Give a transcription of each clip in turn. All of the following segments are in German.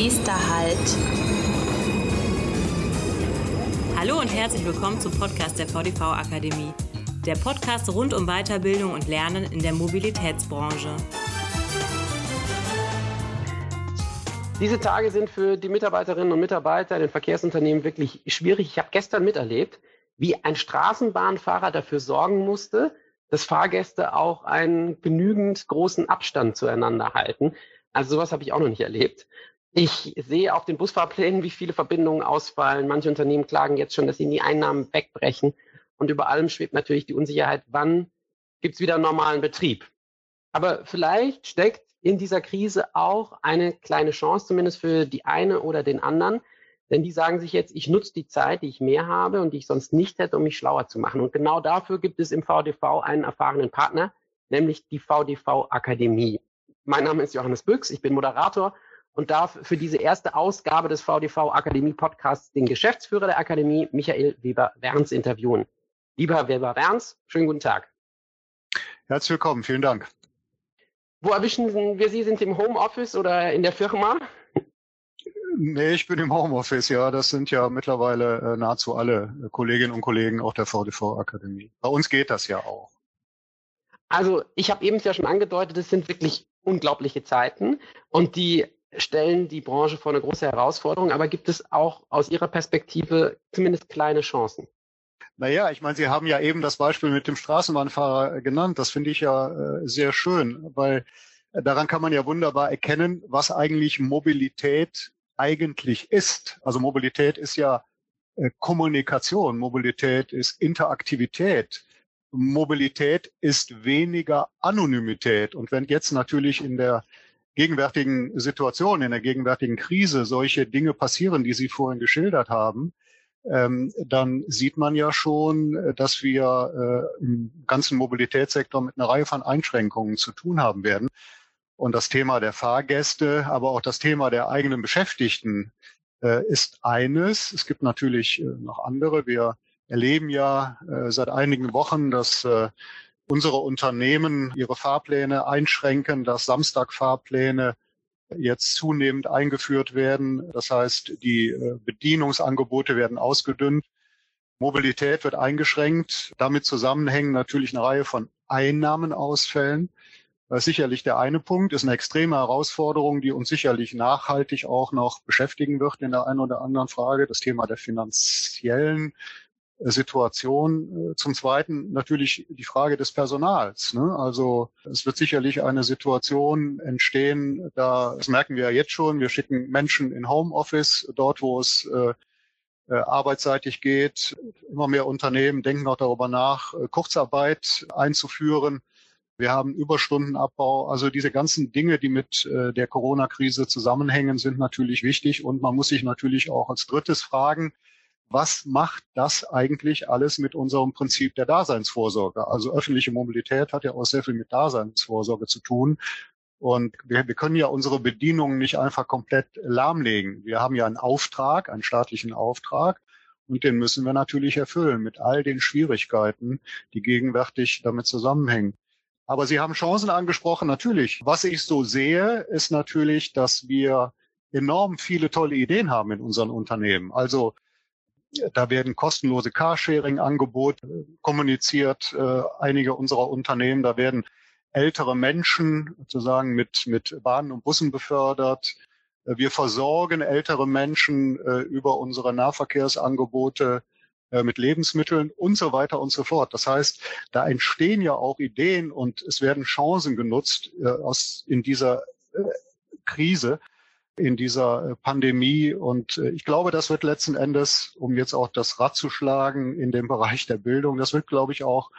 Nächster Halt. Hallo und herzlich willkommen zum Podcast der VDV Akademie. Der Podcast rund um Weiterbildung und Lernen in der Mobilitätsbranche. Diese Tage sind für die Mitarbeiterinnen und Mitarbeiter in den Verkehrsunternehmen wirklich schwierig. Ich habe gestern miterlebt, wie ein Straßenbahnfahrer dafür sorgen musste, dass Fahrgäste auch einen genügend großen Abstand zueinander halten. Also sowas habe ich auch noch nicht erlebt. Ich sehe auf den Busfahrplänen, wie viele Verbindungen ausfallen. Manche Unternehmen klagen jetzt schon, dass ihnen die Einnahmen wegbrechen. Und über allem schwebt natürlich die Unsicherheit, wann gibt es wieder normalen Betrieb. Aber vielleicht steckt in dieser Krise auch eine kleine Chance, zumindest für die eine oder den anderen. Denn die sagen sich jetzt, ich nutze die Zeit, die ich mehr habe und die ich sonst nicht hätte, um mich schlauer zu machen. Und genau dafür gibt es im VDV einen erfahrenen Partner, nämlich die VDV Akademie. Mein Name ist Johannes Büchs, ich bin Moderator und darf für diese erste Ausgabe des VDV Akademie Podcasts den Geschäftsführer der Akademie, Michael Weber-Werns, interviewen. Lieber Weber-Werns, schönen guten Tag. Herzlich willkommen, vielen Dank. Wo erwischen wir Sie? Sind Sie im Homeoffice oder in der Firma? Nee, ich bin im Homeoffice, ja. Das sind ja mittlerweile äh, nahezu alle Kolleginnen und Kollegen auch der VDV-Akademie. Bei uns geht das ja auch. Also ich habe eben ja schon angedeutet, es sind wirklich unglaubliche Zeiten und die stellen die Branche vor eine große Herausforderung. Aber gibt es auch aus Ihrer Perspektive zumindest kleine Chancen? Naja, ich meine, Sie haben ja eben das Beispiel mit dem Straßenbahnfahrer genannt. Das finde ich ja äh, sehr schön, weil daran kann man ja wunderbar erkennen, was eigentlich Mobilität eigentlich ist. Also Mobilität ist ja äh, Kommunikation, Mobilität ist Interaktivität. Mobilität ist weniger Anonymität. Und wenn jetzt natürlich in der gegenwärtigen Situation, in der gegenwärtigen Krise solche Dinge passieren, die Sie vorhin geschildert haben, ähm, dann sieht man ja schon, dass wir äh, im ganzen Mobilitätssektor mit einer Reihe von Einschränkungen zu tun haben werden. Und das Thema der Fahrgäste, aber auch das Thema der eigenen Beschäftigten äh, ist eines. Es gibt natürlich äh, noch andere. Wir erleben ja äh, seit einigen Wochen, dass äh, unsere Unternehmen ihre Fahrpläne einschränken, dass Samstagfahrpläne jetzt zunehmend eingeführt werden. Das heißt, die äh, Bedienungsangebote werden ausgedünnt. Mobilität wird eingeschränkt. Damit zusammenhängen natürlich eine Reihe von Einnahmenausfällen. Das ist sicherlich der eine Punkt, ist eine extreme Herausforderung, die uns sicherlich nachhaltig auch noch beschäftigen wird in der einen oder anderen Frage. Das Thema der finanziellen Situation. Äh, zum Zweiten natürlich die Frage des Personals. Ne? Also es wird sicherlich eine Situation entstehen, da, das merken wir ja jetzt schon, wir schicken Menschen in Homeoffice, dort wo es äh, äh, arbeitsseitig geht. Immer mehr Unternehmen denken auch darüber nach, Kurzarbeit einzuführen. Wir haben Überstundenabbau. Also diese ganzen Dinge, die mit äh, der Corona-Krise zusammenhängen, sind natürlich wichtig. Und man muss sich natürlich auch als drittes fragen, was macht das eigentlich alles mit unserem Prinzip der Daseinsvorsorge? Also öffentliche Mobilität hat ja auch sehr viel mit Daseinsvorsorge zu tun. Und wir, wir können ja unsere Bedienungen nicht einfach komplett lahmlegen. Wir haben ja einen Auftrag, einen staatlichen Auftrag. Und den müssen wir natürlich erfüllen mit all den Schwierigkeiten, die gegenwärtig damit zusammenhängen. Aber Sie haben Chancen angesprochen, natürlich. Was ich so sehe, ist natürlich, dass wir enorm viele tolle Ideen haben in unseren Unternehmen. Also da werden kostenlose Carsharing-Angebote kommuniziert, äh, einige unserer Unternehmen. Da werden ältere Menschen sozusagen mit, mit Bahnen und Bussen befördert. Wir versorgen ältere Menschen äh, über unsere Nahverkehrsangebote äh, mit Lebensmitteln und so weiter und so fort. Das heißt, da entstehen ja auch Ideen und es werden Chancen genutzt äh, aus, in dieser äh, Krise, in dieser Pandemie. Und ich glaube, das wird letzten Endes, um jetzt auch das Rad zu schlagen in dem Bereich der Bildung, das wird, glaube ich, auch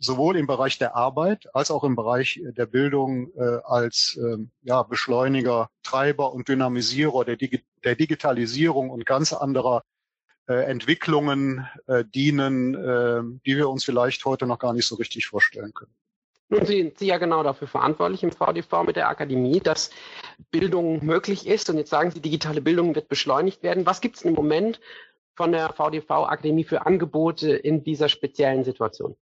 sowohl im Bereich der Arbeit als auch im Bereich der Bildung als ähm, ja, Beschleuniger, Treiber und Dynamisierer der, Digi der Digitalisierung und ganz anderer äh, Entwicklungen äh, dienen, äh, die wir uns vielleicht heute noch gar nicht so richtig vorstellen können. Nun sind Sie ja genau dafür verantwortlich im VDV mit der Akademie, dass Bildung möglich ist. Und jetzt sagen Sie, digitale Bildung wird beschleunigt werden. Was gibt es im Moment von der VDV Akademie für Angebote in dieser speziellen Situation?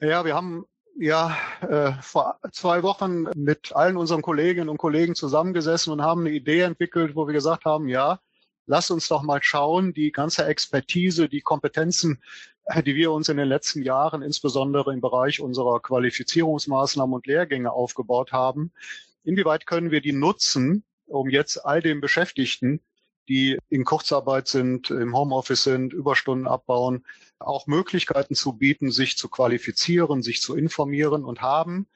Ja, wir haben ja äh, vor zwei Wochen mit allen unseren Kolleginnen und Kollegen zusammengesessen und haben eine Idee entwickelt, wo wir gesagt haben, ja, lass uns doch mal schauen, die ganze Expertise, die Kompetenzen, die wir uns in den letzten Jahren insbesondere im Bereich unserer Qualifizierungsmaßnahmen und Lehrgänge aufgebaut haben, inwieweit können wir die nutzen, um jetzt all den Beschäftigten, die in Kurzarbeit sind, im Homeoffice sind, Überstunden abbauen, auch Möglichkeiten zu bieten, sich zu qualifizieren, sich zu informieren und haben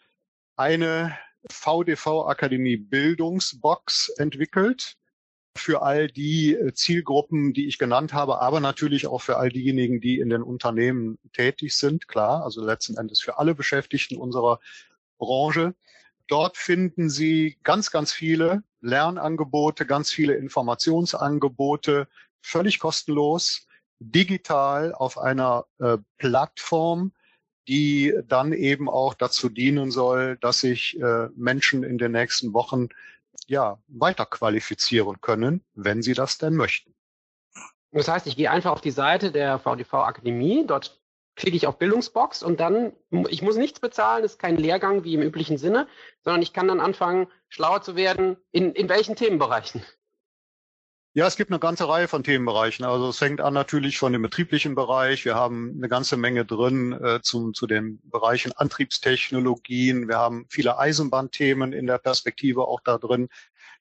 eine VDV Akademie Bildungsbox entwickelt für all die äh, Zielgruppen, die ich genannt habe, aber natürlich auch für all diejenigen, die in den Unternehmen tätig sind, klar, also letzten Endes für alle Beschäftigten unserer Branche. Dort finden Sie ganz, ganz viele Lernangebote, ganz viele Informationsangebote, völlig kostenlos, digital auf einer äh, Plattform, die dann eben auch dazu dienen soll, dass sich äh, Menschen in den nächsten Wochen ja weiter qualifizieren können, wenn sie das denn möchten. Das heißt, ich gehe einfach auf die Seite der VDV Akademie, dort klicke ich auf Bildungsbox und dann, ich muss nichts bezahlen, das ist kein Lehrgang wie im üblichen Sinne, sondern ich kann dann anfangen, schlauer zu werden. In, in welchen Themenbereichen? Ja, es gibt eine ganze Reihe von Themenbereichen. Also es fängt an natürlich von dem betrieblichen Bereich. Wir haben eine ganze Menge drin äh, zum, zu den Bereichen Antriebstechnologien. Wir haben viele Eisenbahnthemen in der Perspektive auch da drin.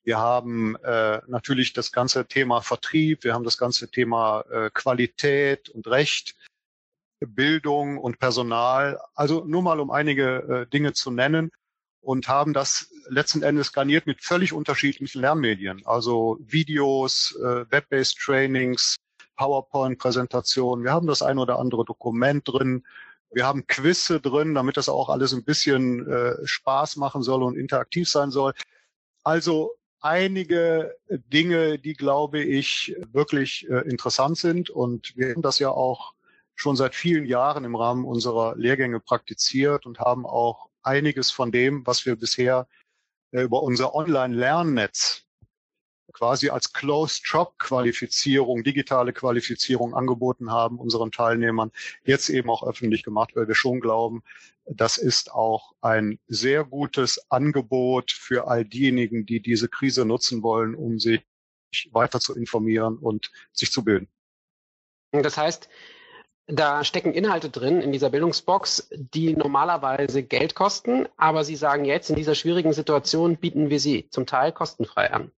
Wir haben äh, natürlich das ganze Thema Vertrieb. Wir haben das ganze Thema äh, Qualität und Recht. Bildung und Personal. Also nur mal um einige äh, Dinge zu nennen und haben das letzten Endes garniert mit völlig unterschiedlichen Lernmedien. Also Videos, äh, Web-based Trainings, PowerPoint-Präsentationen. Wir haben das ein oder andere Dokument drin. Wir haben Quizze drin, damit das auch alles ein bisschen äh, Spaß machen soll und interaktiv sein soll. Also einige Dinge, die, glaube ich, wirklich äh, interessant sind. Und wir haben das ja auch schon seit vielen Jahren im Rahmen unserer Lehrgänge praktiziert und haben auch einiges von dem, was wir bisher äh, über unser Online-Lernnetz quasi als Closed-Shop-Qualifizierung, digitale Qualifizierung angeboten haben unseren Teilnehmern, jetzt eben auch öffentlich gemacht, weil wir schon glauben, das ist auch ein sehr gutes Angebot für all diejenigen, die diese Krise nutzen wollen, um sich weiter zu informieren und sich zu bilden. Das heißt, da stecken Inhalte drin in dieser Bildungsbox, die normalerweise Geld kosten, aber Sie sagen jetzt, in dieser schwierigen Situation bieten wir sie zum Teil kostenfrei an.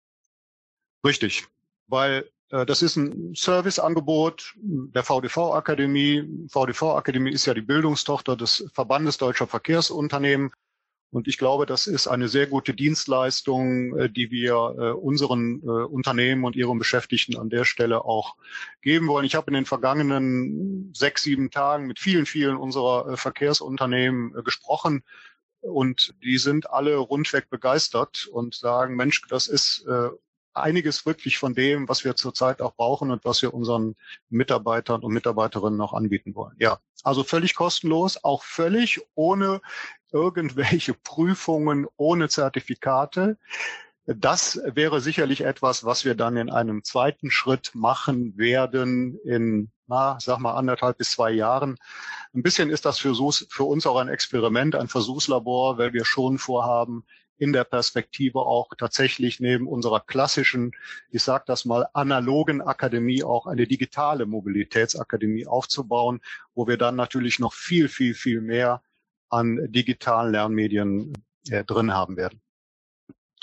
Richtig, weil äh, das ist ein Serviceangebot der VDV-Akademie. VDV-Akademie ist ja die Bildungstochter des Verbandes Deutscher Verkehrsunternehmen. Und ich glaube, das ist eine sehr gute Dienstleistung, äh, die wir äh, unseren äh, Unternehmen und ihren Beschäftigten an der Stelle auch geben wollen. Ich habe in den vergangenen sechs, sieben Tagen mit vielen, vielen unserer Verkehrsunternehmen gesprochen und die sind alle rundweg begeistert und sagen, Mensch, das ist einiges wirklich von dem, was wir zurzeit auch brauchen und was wir unseren Mitarbeitern und Mitarbeiterinnen noch anbieten wollen. Ja, also völlig kostenlos, auch völlig ohne irgendwelche Prüfungen, ohne Zertifikate. Das wäre sicherlich etwas, was wir dann in einem zweiten Schritt machen werden in, na, sag mal, anderthalb bis zwei Jahren. Ein bisschen ist das für, für uns auch ein Experiment, ein Versuchslabor, weil wir schon vorhaben, in der Perspektive auch tatsächlich neben unserer klassischen, ich sage das mal, analogen Akademie auch eine digitale Mobilitätsakademie aufzubauen, wo wir dann natürlich noch viel, viel, viel mehr an digitalen Lernmedien äh, drin haben werden.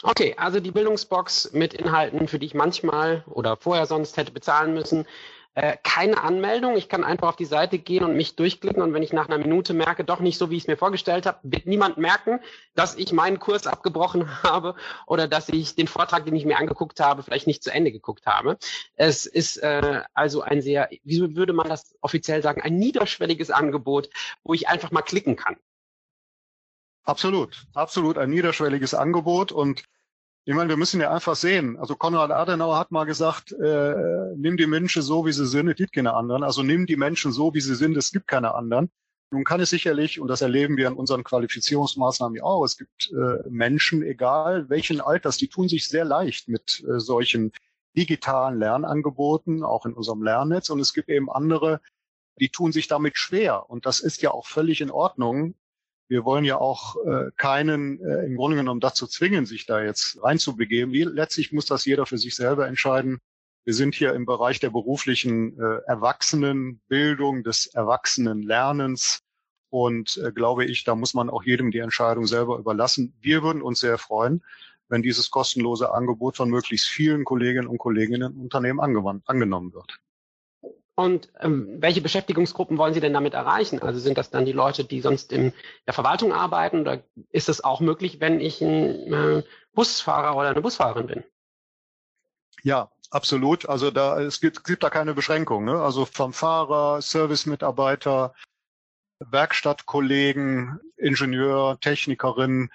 Okay, also die Bildungsbox mit Inhalten, für die ich manchmal oder vorher sonst hätte bezahlen müssen, äh, keine Anmeldung. Ich kann einfach auf die Seite gehen und mich durchklicken und wenn ich nach einer Minute merke, doch nicht so, wie ich es mir vorgestellt habe, wird niemand merken, dass ich meinen Kurs abgebrochen habe oder dass ich den Vortrag, den ich mir angeguckt habe, vielleicht nicht zu Ende geguckt habe. Es ist äh, also ein sehr, wie würde man das offiziell sagen, ein niederschwelliges Angebot, wo ich einfach mal klicken kann. Absolut, absolut ein niederschwelliges Angebot und ich meine, wir müssen ja einfach sehen. Also Konrad Adenauer hat mal gesagt, äh, nimm die Menschen so, wie sie sind, es gibt keine anderen. Also nimm die Menschen so, wie sie sind, es gibt keine anderen. Nun kann es sicherlich, und das erleben wir an unseren Qualifizierungsmaßnahmen ja auch, es gibt äh, Menschen, egal welchen Alters, die tun sich sehr leicht mit äh, solchen digitalen Lernangeboten, auch in unserem Lernnetz. Und es gibt eben andere, die tun sich damit schwer. Und das ist ja auch völlig in Ordnung. Wir wollen ja auch äh, keinen äh, im Grunde genommen dazu zwingen, sich da jetzt reinzubegeben. Wie, letztlich muss das jeder für sich selber entscheiden. Wir sind hier im Bereich der beruflichen äh, Erwachsenenbildung, des Erwachsenenlernens. Und äh, glaube ich, da muss man auch jedem die Entscheidung selber überlassen. Wir würden uns sehr freuen, wenn dieses kostenlose Angebot von möglichst vielen Kolleginnen und Kollegen in Unternehmen angewandt, angenommen wird. Und ähm, welche Beschäftigungsgruppen wollen Sie denn damit erreichen? Also sind das dann die Leute, die sonst in der Verwaltung arbeiten oder ist es auch möglich, wenn ich ein äh, Busfahrer oder eine Busfahrerin bin? Ja, absolut. Also da es gibt, gibt da keine Beschränkung. Ne? Also vom Fahrer, Servicemitarbeiter, Werkstattkollegen, Ingenieur, Technikerin,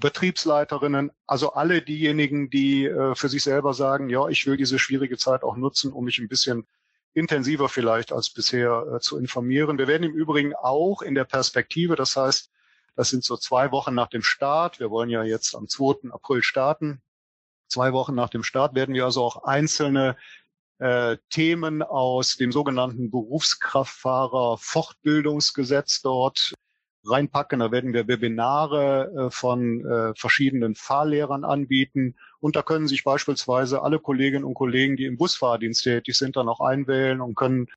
Betriebsleiterinnen, also alle diejenigen, die äh, für sich selber sagen, ja, ich will diese schwierige Zeit auch nutzen, um mich ein bisschen intensiver vielleicht als bisher äh, zu informieren. Wir werden im Übrigen auch in der Perspektive, das heißt, das sind so zwei Wochen nach dem Start. Wir wollen ja jetzt am 2. April starten. Zwei Wochen nach dem Start werden wir also auch einzelne äh, Themen aus dem sogenannten Berufskraftfahrer Fortbildungsgesetz dort reinpacken. Da werden wir Webinare äh, von äh, verschiedenen Fahrlehrern anbieten. Und da können sich beispielsweise alle Kolleginnen und Kollegen, die im Busfahrdienst tätig sind, dann auch einwählen und können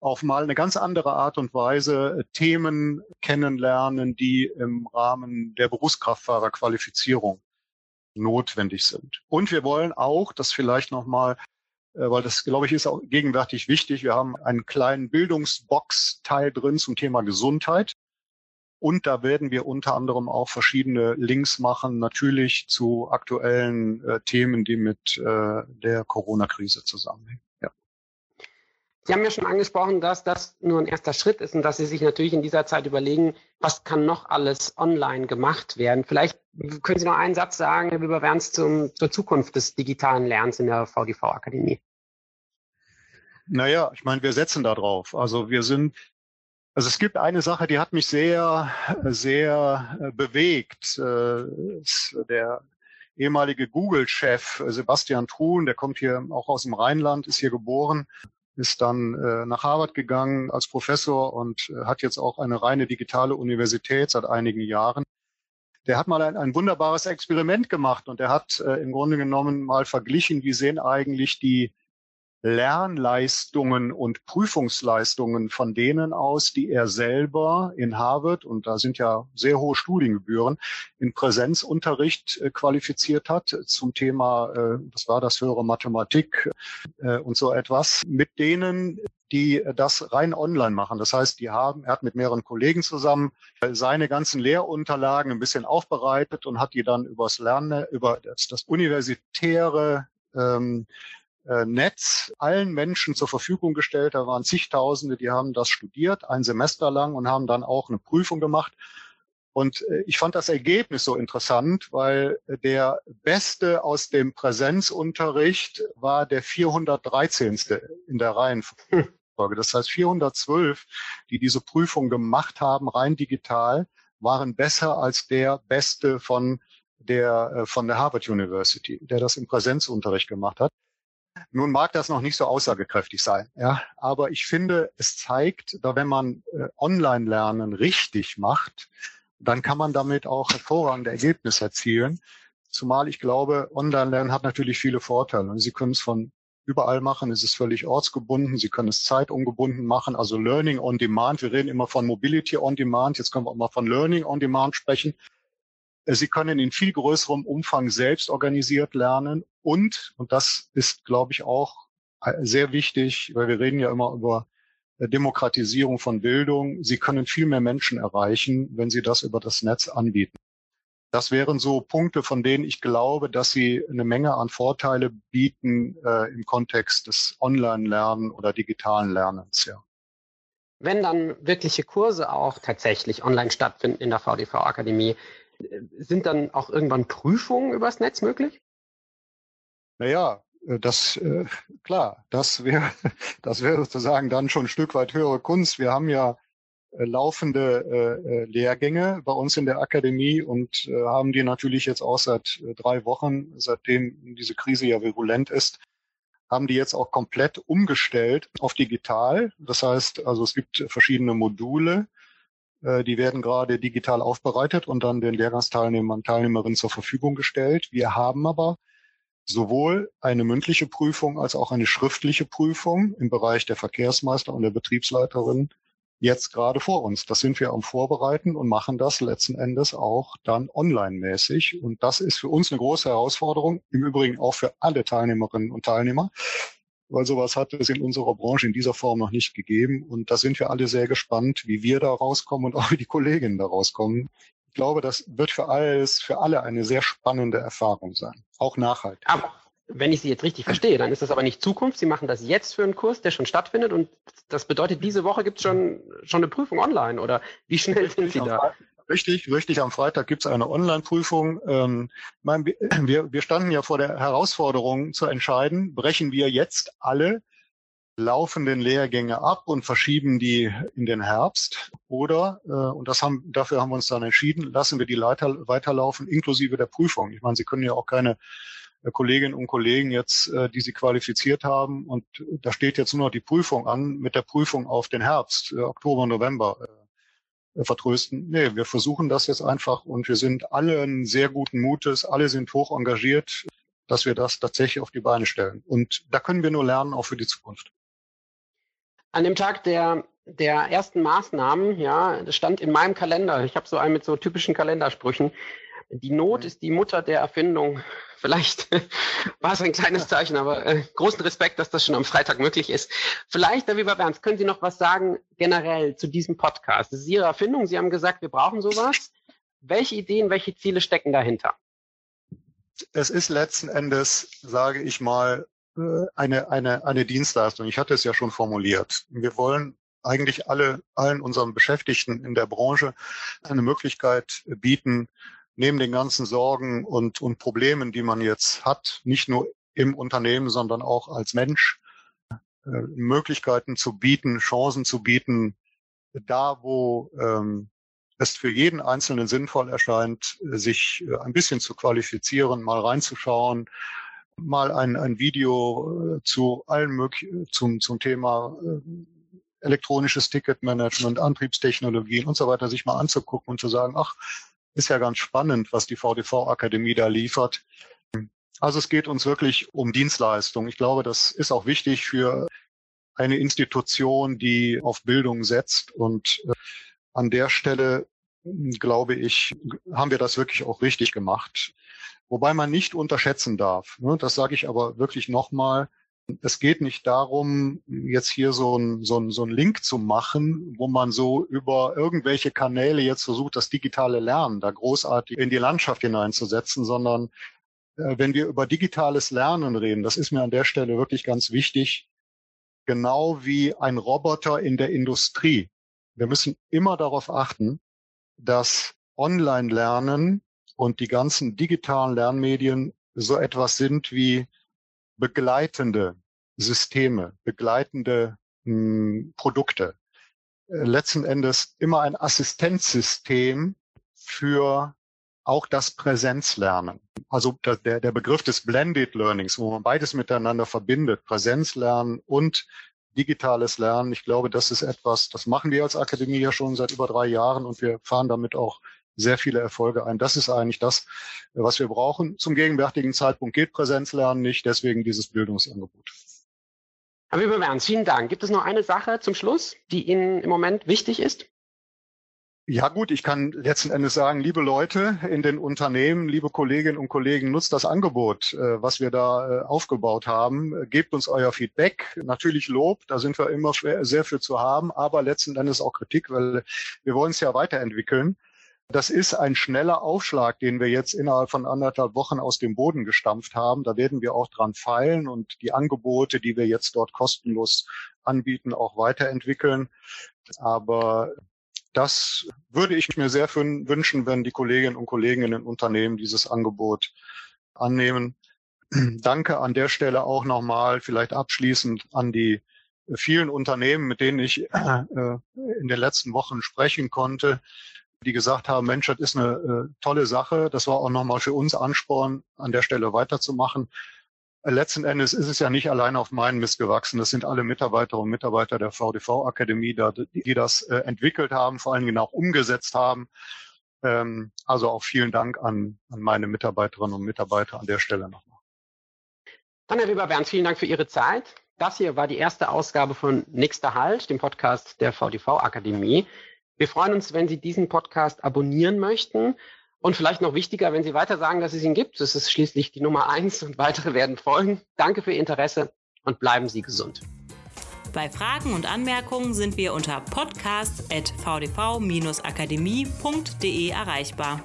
auf mal eine ganz andere Art und Weise äh, Themen kennenlernen, die im Rahmen der Berufskraftfahrerqualifizierung notwendig sind. Und wir wollen auch, das vielleicht nochmal, weil das, glaube ich, ist auch gegenwärtig wichtig, wir haben einen kleinen Bildungsbox-Teil drin zum Thema Gesundheit. Und da werden wir unter anderem auch verschiedene Links machen, natürlich zu aktuellen äh, Themen, die mit äh, der Corona-Krise zusammenhängen. Ja. Sie haben ja schon angesprochen, dass das nur ein erster Schritt ist und dass Sie sich natürlich in dieser Zeit überlegen, was kann noch alles online gemacht werden. Vielleicht können Sie noch einen Satz sagen, Herr Weber-Werns, zur Zukunft des digitalen Lernens in der VDV-Akademie. Naja, ich meine, wir setzen da drauf. Also wir sind also es gibt eine Sache, die hat mich sehr, sehr äh, bewegt. Äh, der ehemalige Google-Chef äh, Sebastian Truhn, der kommt hier auch aus dem Rheinland, ist hier geboren, ist dann nach Harvard gegangen als Professor und hat jetzt auch eine reine digitale Universität seit einigen Jahren. Der hat mal ein, ein wunderbares Experiment gemacht und er hat im Grunde genommen mal verglichen, wie sehen eigentlich die Lernleistungen und Prüfungsleistungen von denen aus, die er selber in Harvard, und da sind ja sehr hohe Studiengebühren, in Präsenzunterricht äh, qualifiziert hat zum Thema, äh, was war das, höhere Mathematik äh, und so etwas, mit denen, die das rein online machen. Das heißt, die haben, er hat mit mehreren Kollegen zusammen seine ganzen Lehrunterlagen ein bisschen aufbereitet und hat die dann übers Lernen, über das, das universitäre ähm, äh, Netz allen Menschen zur Verfügung gestellt. Da waren zigtausende, die haben das studiert, ein Semester lang und haben dann auch eine Prüfung gemacht. Und äh, ich fand das Ergebnis so interessant, weil der Beste aus dem Präsenzunterricht war der 413. in der Reihenfolge. Das heißt, 412, die diese Prüfung gemacht haben, rein digital, waren besser als der Beste von der, äh, von der Harvard University, der das im Präsenzunterricht gemacht hat. Nun mag das noch nicht so aussagekräftig sein, ja, aber ich finde, es zeigt, da wenn man äh, Online-Lernen richtig macht, dann kann man damit auch hervorragende Ergebnisse erzielen. Zumal ich glaube, Online-Lernen hat natürlich viele Vorteile. Und Sie können es von überall machen, es ist völlig ortsgebunden, Sie können es zeitungebunden machen, also Learning on Demand. Wir reden immer von Mobility on Demand, jetzt können wir auch mal von Learning on Demand sprechen. Sie können in viel größerem Umfang selbst organisiert lernen und, und das ist, glaube ich, auch äh, sehr wichtig, weil wir reden ja immer über äh, Demokratisierung von Bildung. Sie können viel mehr Menschen erreichen, wenn Sie das über das Netz anbieten. Das wären so Punkte, von denen ich glaube, dass sie eine Menge an Vorteile bieten äh, im Kontext des Online-Lernen oder digitalen Lernens. Ja. Wenn dann wirkliche Kurse auch tatsächlich online stattfinden in der VDV-Akademie, sind dann auch irgendwann Prüfungen übers Netz möglich? Naja, äh, das äh, klar, das wäre das wäre sozusagen dann schon ein Stück weit höhere Kunst. Wir haben ja äh, laufende äh, Lehrgänge bei uns in der Akademie und äh, haben die natürlich jetzt auch seit äh, drei Wochen, seitdem diese Krise ja virulent ist, haben die jetzt auch komplett umgestellt auf digital. Das heißt, also es gibt verschiedene Module, Äh, die werden gerade digital aufbereitet und dann den Lehrgangsteilnehmern und Teilnehmerinnen zur Verfügung gestellt. Wir haben aber sowohl eine mündliche Prüfung als auch eine schriftliche Prüfung im Bereich der Verkehrsmeister und der Betriebsleiterin jetzt gerade vor uns. Das sind wir am Vorbereiten und machen das letzten Endes auch dann online-mäßig. Und das ist für uns eine große Herausforderung, im Übrigen auch für alle Teilnehmerinnen und Teilnehmer, weil sowas hat es in unserer Branche in dieser Form noch nicht gegeben. Und da sind wir alle sehr gespannt, wie wir da rauskommen und auch wie die Kolleginnen da rauskommen. Ich glaube, das wird für alles, für alle eine sehr spannende Erfahrung sein. Auch nachhaltig. Aber wenn ich Sie jetzt richtig verstehe, dann ist das aber nicht Zukunft. Sie machen das jetzt für einen Kurs, der schon stattfindet und das bedeutet, diese Woche gibt es schon, schon eine Prüfung online oder wie schnell sind Sie da? Richtig, richtig. Am Freitag gibt es eine Online-Prüfung. Ähm, wir, wir standen ja vor der Herausforderung zu entscheiden, brechen wir jetzt alle laufenden Lehrgänge ab und verschieben die in den Herbst oder, äh, und das haben, dafür haben wir uns dann entschieden, lassen wir die Leiter weiterlaufen, inklusive der Prüfung. Ich meine, Sie können ja auch keine äh, Kolleginnen und Kollegen jetzt, äh, die sie qualifiziert haben. Und da steht jetzt nur noch die Prüfung an, mit der Prüfung auf den Herbst, äh, Oktober, November vertrösten. Nee, wir versuchen das jetzt einfach und wir sind alle sehr guten Mutes, alle sind hoch engagiert, dass wir das tatsächlich auf die Beine stellen. Und da können wir nur lernen, auch für die Zukunft. An dem Tag der, der ersten Maßnahmen, ja, das stand in meinem Kalender. Ich habe so einen mit so typischen Kalendersprüchen. Die Not mhm. ist die Mutter der Erfindung. Vielleicht war es ein kleines Zeichen, aber äh, großen Respekt, dass das schon am Freitag möglich ist. Vielleicht, Herr Weber-Berns, können Sie noch was sagen generell zu diesem Podcast? Das ist Ihre Erfindung. Sie haben gesagt, wir brauchen sowas. Welche Ideen, welche Ziele stecken dahinter? Es ist letzten Endes, sage ich mal, äh, eine, eine, eine Dienstleistung. Ich hatte es ja schon formuliert. Wir wollen eigentlich alle, allen unseren Beschäftigten in der Branche eine Möglichkeit bieten, neben den ganzen Sorgen und, und Problemen, die man jetzt hat, nicht nur im Unternehmen, sondern auch als Mensch, äh, Möglichkeiten zu bieten, Chancen zu bieten, da wo ähm, es für jeden Einzelnen sinnvoll erscheint, sich äh, ein bisschen zu qualifizieren, mal reinzuschauen, mal ein, ein Video äh, zu allen möglichen, zum, zum Thema äh, elektronisches Ticketmanagement, Antriebstechnologien und so weiter sich mal anzugucken und zu sagen, ach, ist ja ganz spannend, was die VDV-Akademie da liefert. Also es geht uns wirklich um Dienstleistung. Ich glaube, das ist auch wichtig für eine Institution, die auf Bildung setzt. Und äh, an der Stelle, glaube ich, haben wir das wirklich auch richtig gemacht. Wobei man nicht unterschätzen darf. Ne? Das sage ich aber wirklich nochmal es geht nicht darum, jetzt hier so ein, so, ein, so ein Link zu machen, wo man so über irgendwelche Kanäle jetzt versucht, das digitale Lernen da großartig in die Landschaft hineinzusetzen, sondern äh, wenn wir über digitales Lernen reden, das ist mir an der Stelle wirklich ganz wichtig, genau wie ein Roboter in der Industrie. Wir müssen immer darauf achten, dass Online-Lernen und die ganzen digitalen Lernmedien so etwas sind wie begleitende Systeme, begleitende mh, hm, Produkte. Äh, letzten Endes immer ein Assistenzsystem für auch das Präsenzlernen. Also der, der Begriff des Blended Learnings, wo man beides miteinander verbindet, Präsenzlernen und digitales Lernen. Ich glaube, das ist etwas, das machen wir als Akademie ja schon seit über drei Jahren und wir fahren damit auch sehr viele Erfolge ein. Das ist eigentlich das, was wir brauchen. Zum gegenwärtigen Zeitpunkt geht Präsenzlernen nicht, deswegen dieses Bildungsangebot. Herr Weber-Ernst, vielen Dank. Gibt es noch eine Sache zum Schluss, die Ihnen im Moment wichtig ist? Ja gut, ich kann letzten Endes sagen, liebe Leute in den Unternehmen, liebe Kolleginnen und Kollegen, nutzt das Angebot, äh, was wir da äh, aufgebaut haben. Gebt uns euer Feedback. Natürlich Lob, da sind wir immer sehr für zu haben, aber letzten Endes auch Kritik, weil wir wollen es ja weiterentwickeln. Das ist ein schneller Aufschlag, den wir jetzt innerhalb von anderthalb Wochen aus dem Boden gestampft haben. Da werden wir auch dran feilen und die Angebote, die wir jetzt dort kostenlos anbieten, auch weiterentwickeln. Aber das würde ich mir sehr wünschen, wenn die Kolleginnen und Kollegen in den Unternehmen dieses Angebot annehmen. Danke an der Stelle auch nochmal, vielleicht abschließend an die vielen Unternehmen, mit denen ich äh, in den letzten Wochen sprechen konnte, die gesagt haben, Mensch, das ist eine äh, tolle Sache. Das war auch nochmal für uns Ansporn, an der Stelle weiterzumachen. letzten Endes ist es ja nicht allein auf meinen Mist gewachsen. Das sind alle Mitarbeiterinnen und Mitarbeiter der VDV-Akademie, die das äh, entwickelt haben, vor allen Dingen auch umgesetzt haben. Ähm, also auch vielen Dank an, an meine Mitarbeiterinnen und Mitarbeiter an der Stelle nochmal. Dann, Herr Weber-Berns, vielen Dank für Ihre Zeit. Das hier war die erste Ausgabe von Nächster Halt, dem Podcast der VDV-Akademie. Wir freuen uns, wenn Sie diesen Podcast abonnieren möchten. Und vielleicht noch wichtiger, wenn Sie weiter sagen, dass es ihn gibt. Das ist schließlich die Nummer eins und weitere werden folgen. Danke für Ihr Interesse und bleiben Sie gesund. Bei Fragen und Anmerkungen sind wir unter podcast.vdv-akademie.de erreichbar.